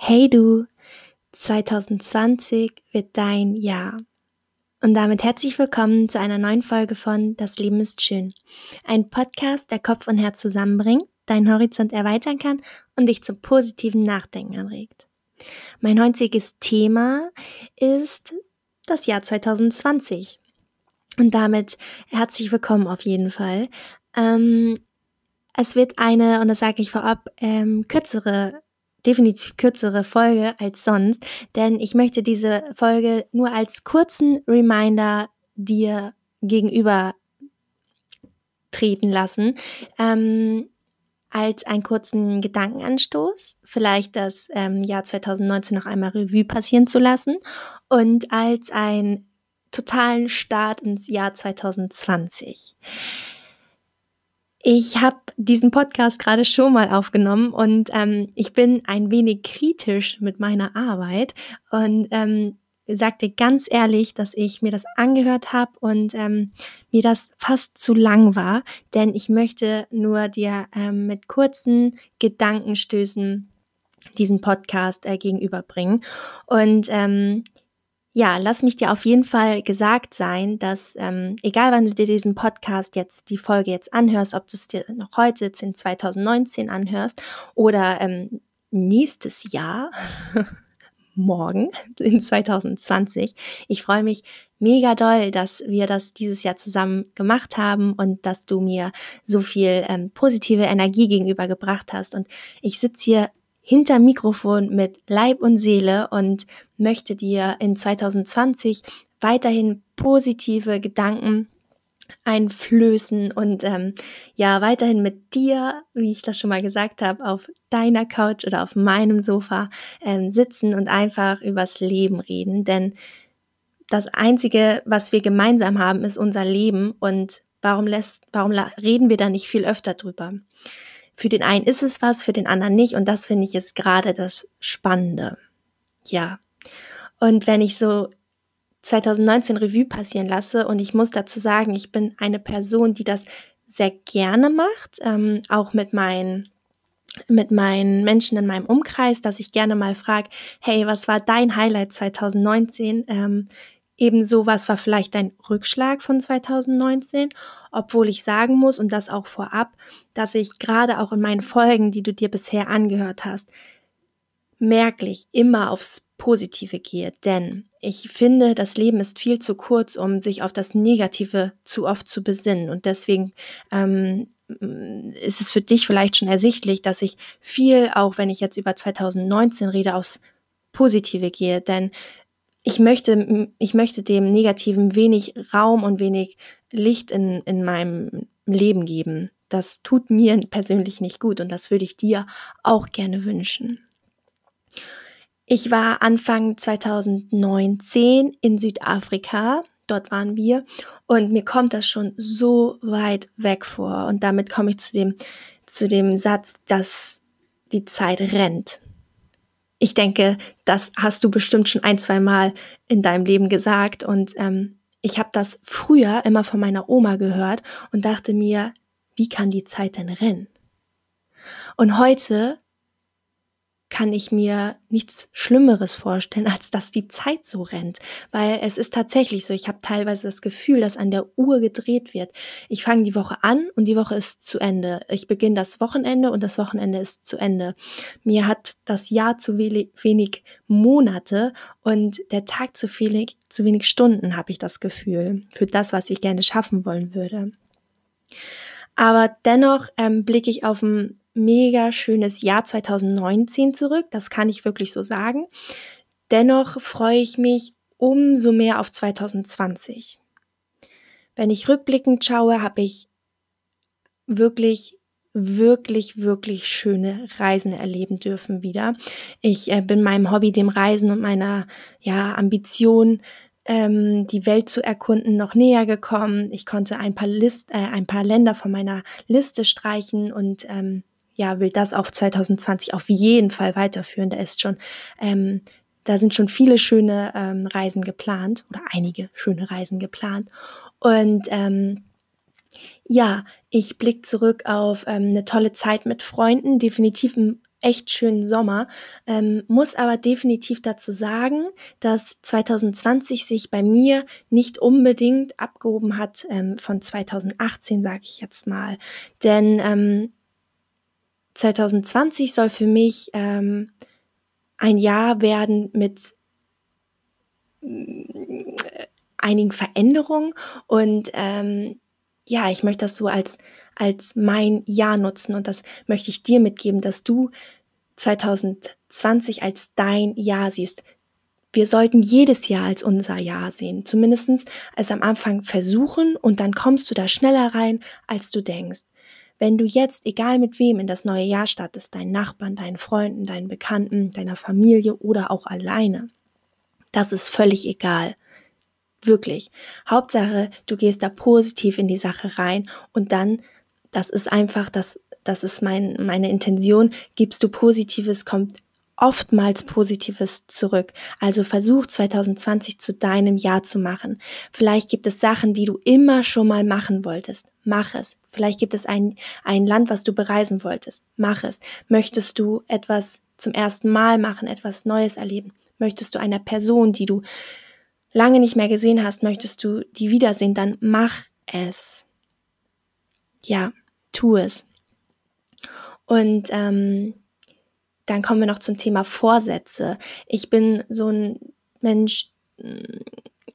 Hey du, 2020 wird dein Jahr. Und damit herzlich willkommen zu einer neuen Folge von Das Leben ist schön. Ein Podcast, der Kopf und Herz zusammenbringt, deinen Horizont erweitern kann und dich zum positiven Nachdenken anregt. Mein heutiges Thema ist das Jahr 2020. Und damit herzlich willkommen auf jeden Fall. Ähm, es wird eine, und das sage ich vorab, ähm, kürzere definitiv kürzere Folge als sonst, denn ich möchte diese Folge nur als kurzen Reminder dir gegenüber treten lassen, ähm, als einen kurzen Gedankenanstoß, vielleicht das ähm, Jahr 2019 noch einmal Revue passieren zu lassen und als einen totalen Start ins Jahr 2020. Ich habe diesen Podcast gerade schon mal aufgenommen und ähm, ich bin ein wenig kritisch mit meiner Arbeit und ähm, sagte ganz ehrlich, dass ich mir das angehört habe und ähm, mir das fast zu lang war, denn ich möchte nur dir ähm, mit kurzen Gedankenstößen diesen Podcast äh, gegenüberbringen. Und ähm, ja, lass mich dir auf jeden Fall gesagt sein, dass ähm, egal wann du dir diesen Podcast jetzt, die Folge jetzt anhörst, ob du es dir noch heute jetzt in 2019 anhörst oder ähm, nächstes Jahr, morgen in 2020. Ich freue mich mega doll, dass wir das dieses Jahr zusammen gemacht haben und dass du mir so viel ähm, positive Energie gegenübergebracht hast. Und ich sitze hier hinter Mikrofon mit Leib und Seele und möchte dir in 2020 weiterhin positive Gedanken einflößen und ähm, ja weiterhin mit dir, wie ich das schon mal gesagt habe, auf deiner Couch oder auf meinem Sofa ähm, sitzen und einfach übers Leben reden. Denn das Einzige, was wir gemeinsam haben, ist unser Leben und warum lässt, warum reden wir da nicht viel öfter drüber? Für den einen ist es was, für den anderen nicht. Und das finde ich ist gerade das Spannende. Ja. Und wenn ich so 2019 Revue passieren lasse und ich muss dazu sagen, ich bin eine Person, die das sehr gerne macht, ähm, auch mit meinen mit meinen Menschen in meinem Umkreis, dass ich gerne mal frage, hey, was war dein Highlight 2019? Ähm, Ebenso, was war vielleicht dein Rückschlag von 2019? Obwohl ich sagen muss, und das auch vorab, dass ich gerade auch in meinen Folgen, die du dir bisher angehört hast, merklich immer aufs Positive gehe. Denn ich finde, das Leben ist viel zu kurz, um sich auf das Negative zu oft zu besinnen. Und deswegen ähm, ist es für dich vielleicht schon ersichtlich, dass ich viel, auch wenn ich jetzt über 2019 rede, aufs Positive gehe. Denn ich möchte, ich möchte dem Negativen wenig Raum und wenig Licht in, in meinem Leben geben. Das tut mir persönlich nicht gut und das würde ich dir auch gerne wünschen. Ich war Anfang 2019 in Südafrika, dort waren wir, und mir kommt das schon so weit weg vor. Und damit komme ich zu dem, zu dem Satz, dass die Zeit rennt. Ich denke, das hast du bestimmt schon ein, zwei Mal in deinem Leben gesagt. Und ähm, ich habe das früher immer von meiner Oma gehört und dachte mir, wie kann die Zeit denn rennen? Und heute kann ich mir nichts Schlimmeres vorstellen, als dass die Zeit so rennt. Weil es ist tatsächlich so, ich habe teilweise das Gefühl, dass an der Uhr gedreht wird. Ich fange die Woche an und die Woche ist zu Ende. Ich beginne das Wochenende und das Wochenende ist zu Ende. Mir hat das Jahr zu wenig Monate und der Tag zu wenig, zu wenig Stunden, habe ich das Gefühl, für das, was ich gerne schaffen wollen würde. Aber dennoch ähm, blicke ich auf ein mega schönes Jahr 2019 zurück, das kann ich wirklich so sagen. Dennoch freue ich mich umso mehr auf 2020. Wenn ich rückblickend schaue, habe ich wirklich, wirklich, wirklich schöne Reisen erleben dürfen wieder. Ich äh, bin meinem Hobby, dem Reisen und meiner ja, Ambition, ähm, die Welt zu erkunden, noch näher gekommen. Ich konnte ein paar, List, äh, ein paar Länder von meiner Liste streichen und ähm, ja, will das auch 2020 auf jeden Fall weiterführen. Da ist schon, ähm, da sind schon viele schöne ähm, Reisen geplant oder einige schöne Reisen geplant. Und ähm, ja, ich blicke zurück auf ähm, eine tolle Zeit mit Freunden, definitiv ein echt schönen Sommer. Ähm, muss aber definitiv dazu sagen, dass 2020 sich bei mir nicht unbedingt abgehoben hat ähm, von 2018, sage ich jetzt mal. Denn ähm, 2020 soll für mich ähm, ein Jahr werden mit äh, einigen Veränderungen und ähm, ja, ich möchte das so als als mein Jahr nutzen und das möchte ich dir mitgeben, dass du 2020 als dein Jahr siehst. Wir sollten jedes Jahr als unser Jahr sehen, zumindestens als am Anfang versuchen und dann kommst du da schneller rein, als du denkst. Wenn du jetzt, egal mit wem, in das neue Jahr startest, deinen Nachbarn, deinen Freunden, deinen Bekannten, deiner Familie oder auch alleine, das ist völlig egal. Wirklich. Hauptsache, du gehst da positiv in die Sache rein und dann das ist einfach, das, das ist mein, meine Intention. Gibst du Positives, kommt oftmals Positives zurück. Also versuch 2020 zu deinem Jahr zu machen. Vielleicht gibt es Sachen, die du immer schon mal machen wolltest. Mach es. Vielleicht gibt es ein, ein Land, was du bereisen wolltest. Mach es. Möchtest du etwas zum ersten Mal machen, etwas Neues erleben? Möchtest du einer Person, die du lange nicht mehr gesehen hast, möchtest du die wiedersehen, dann mach es ja, tu es. Und ähm, dann kommen wir noch zum Thema Vorsätze. Ich bin so ein Mensch,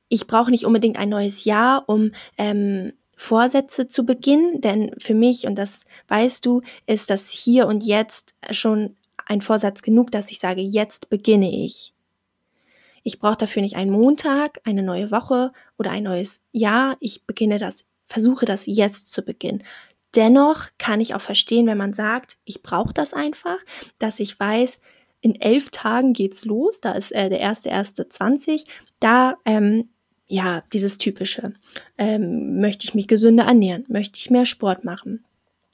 ich brauche nicht unbedingt ein neues Jahr, um ähm, Vorsätze zu beginnen, denn für mich, und das weißt du, ist das hier und jetzt schon ein Vorsatz genug, dass ich sage, jetzt beginne ich. Ich brauche dafür nicht einen Montag, eine neue Woche oder ein neues Jahr. Ich beginne das versuche das jetzt zu beginnen. Dennoch kann ich auch verstehen, wenn man sagt, ich brauche das einfach, dass ich weiß, in elf Tagen geht's los, da ist äh, der erste erste 20, da ähm, ja dieses typische, ähm, möchte ich mich gesünder ernähren, möchte ich mehr Sport machen,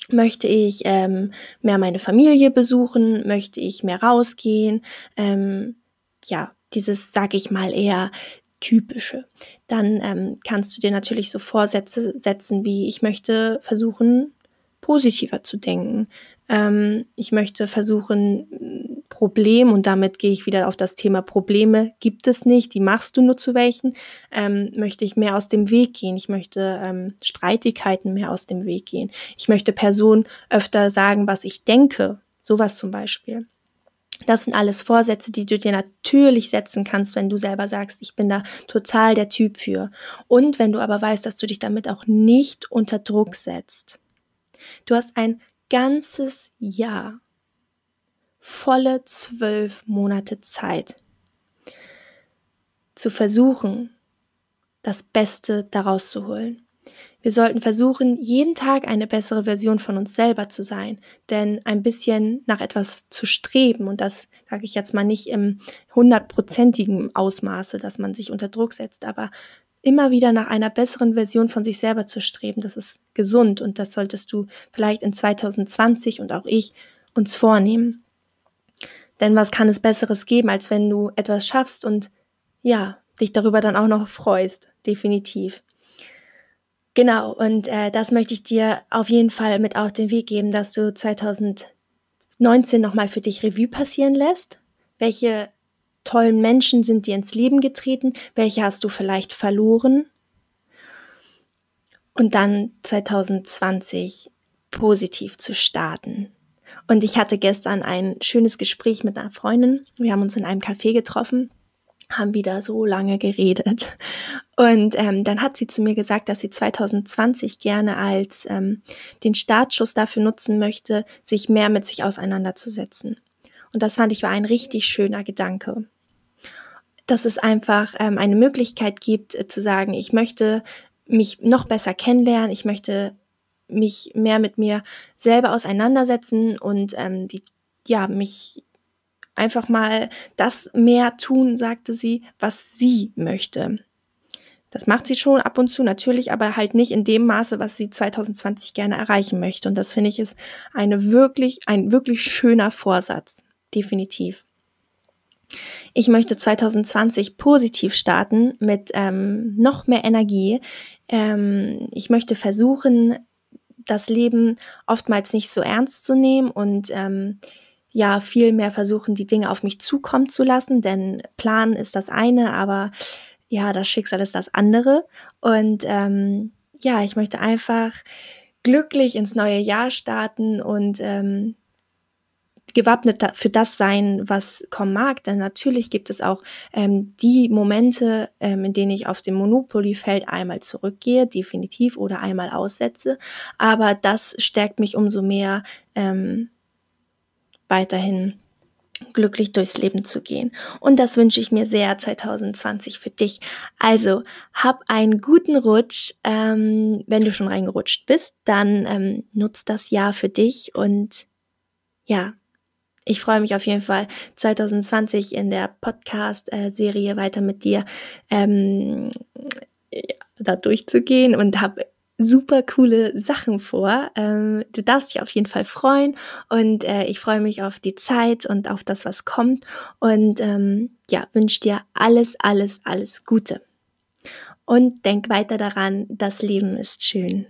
möchte ich ähm, mehr meine Familie besuchen, möchte ich mehr rausgehen, ähm, ja dieses sage ich mal eher typische. Dann ähm, kannst du dir natürlich so Vorsätze setzen, wie ich möchte versuchen, positiver zu denken. Ähm, ich möchte versuchen, Problem, und damit gehe ich wieder auf das Thema Probleme, gibt es nicht, die machst du nur zu welchen, ähm, möchte ich mehr aus dem Weg gehen. Ich möchte ähm, Streitigkeiten mehr aus dem Weg gehen. Ich möchte Personen öfter sagen, was ich denke. Sowas zum Beispiel. Das sind alles Vorsätze, die du dir natürlich setzen kannst, wenn du selber sagst, ich bin da total der Typ für. Und wenn du aber weißt, dass du dich damit auch nicht unter Druck setzt. Du hast ein ganzes Jahr, volle zwölf Monate Zeit, zu versuchen, das Beste daraus zu holen. Wir sollten versuchen, jeden Tag eine bessere Version von uns selber zu sein, denn ein bisschen nach etwas zu streben, und das sage ich jetzt mal nicht im hundertprozentigen Ausmaße, dass man sich unter Druck setzt, aber immer wieder nach einer besseren Version von sich selber zu streben, das ist gesund und das solltest du vielleicht in 2020 und auch ich uns vornehmen. Denn was kann es Besseres geben, als wenn du etwas schaffst und ja, dich darüber dann auch noch freust, definitiv. Genau, und äh, das möchte ich dir auf jeden Fall mit auf den Weg geben, dass du 2019 nochmal für dich Revue passieren lässt. Welche tollen Menschen sind dir ins Leben getreten? Welche hast du vielleicht verloren? Und dann 2020 positiv zu starten. Und ich hatte gestern ein schönes Gespräch mit einer Freundin. Wir haben uns in einem Café getroffen haben wieder so lange geredet. Und ähm, dann hat sie zu mir gesagt, dass sie 2020 gerne als ähm, den Startschuss dafür nutzen möchte, sich mehr mit sich auseinanderzusetzen. Und das fand ich war ein richtig schöner Gedanke. Dass es einfach ähm, eine Möglichkeit gibt äh, zu sagen, ich möchte mich noch besser kennenlernen, ich möchte mich mehr mit mir selber auseinandersetzen und ähm, die, ja, mich einfach mal das mehr tun, sagte sie, was sie möchte. Das macht sie schon ab und zu natürlich, aber halt nicht in dem Maße, was sie 2020 gerne erreichen möchte. Und das finde ich ist eine wirklich, ein wirklich schöner Vorsatz. Definitiv. Ich möchte 2020 positiv starten mit ähm, noch mehr Energie. Ähm, ich möchte versuchen, das Leben oftmals nicht so ernst zu nehmen und ähm, ja viel mehr versuchen, die Dinge auf mich zukommen zu lassen, denn Plan ist das eine, aber ja, das Schicksal ist das andere. Und ähm, ja, ich möchte einfach glücklich ins neue Jahr starten und ähm, gewappnet für das sein, was kommen mag. Denn natürlich gibt es auch ähm, die Momente, ähm, in denen ich auf dem Monopoly-Feld einmal zurückgehe, definitiv, oder einmal aussetze. Aber das stärkt mich umso mehr, ähm, weiterhin glücklich durchs Leben zu gehen. Und das wünsche ich mir sehr 2020 für dich. Also hab einen guten Rutsch. Ähm, wenn du schon reingerutscht bist, dann ähm, nutz das Jahr für dich und ja, ich freue mich auf jeden Fall 2020 in der Podcast-Serie weiter mit dir ähm, da durchzugehen und habe super coole Sachen vor. Ähm, du darfst dich auf jeden Fall freuen und äh, ich freue mich auf die Zeit und auf das, was kommt und ähm, ja, wünsche dir alles, alles, alles Gute. Und denk weiter daran, das Leben ist schön.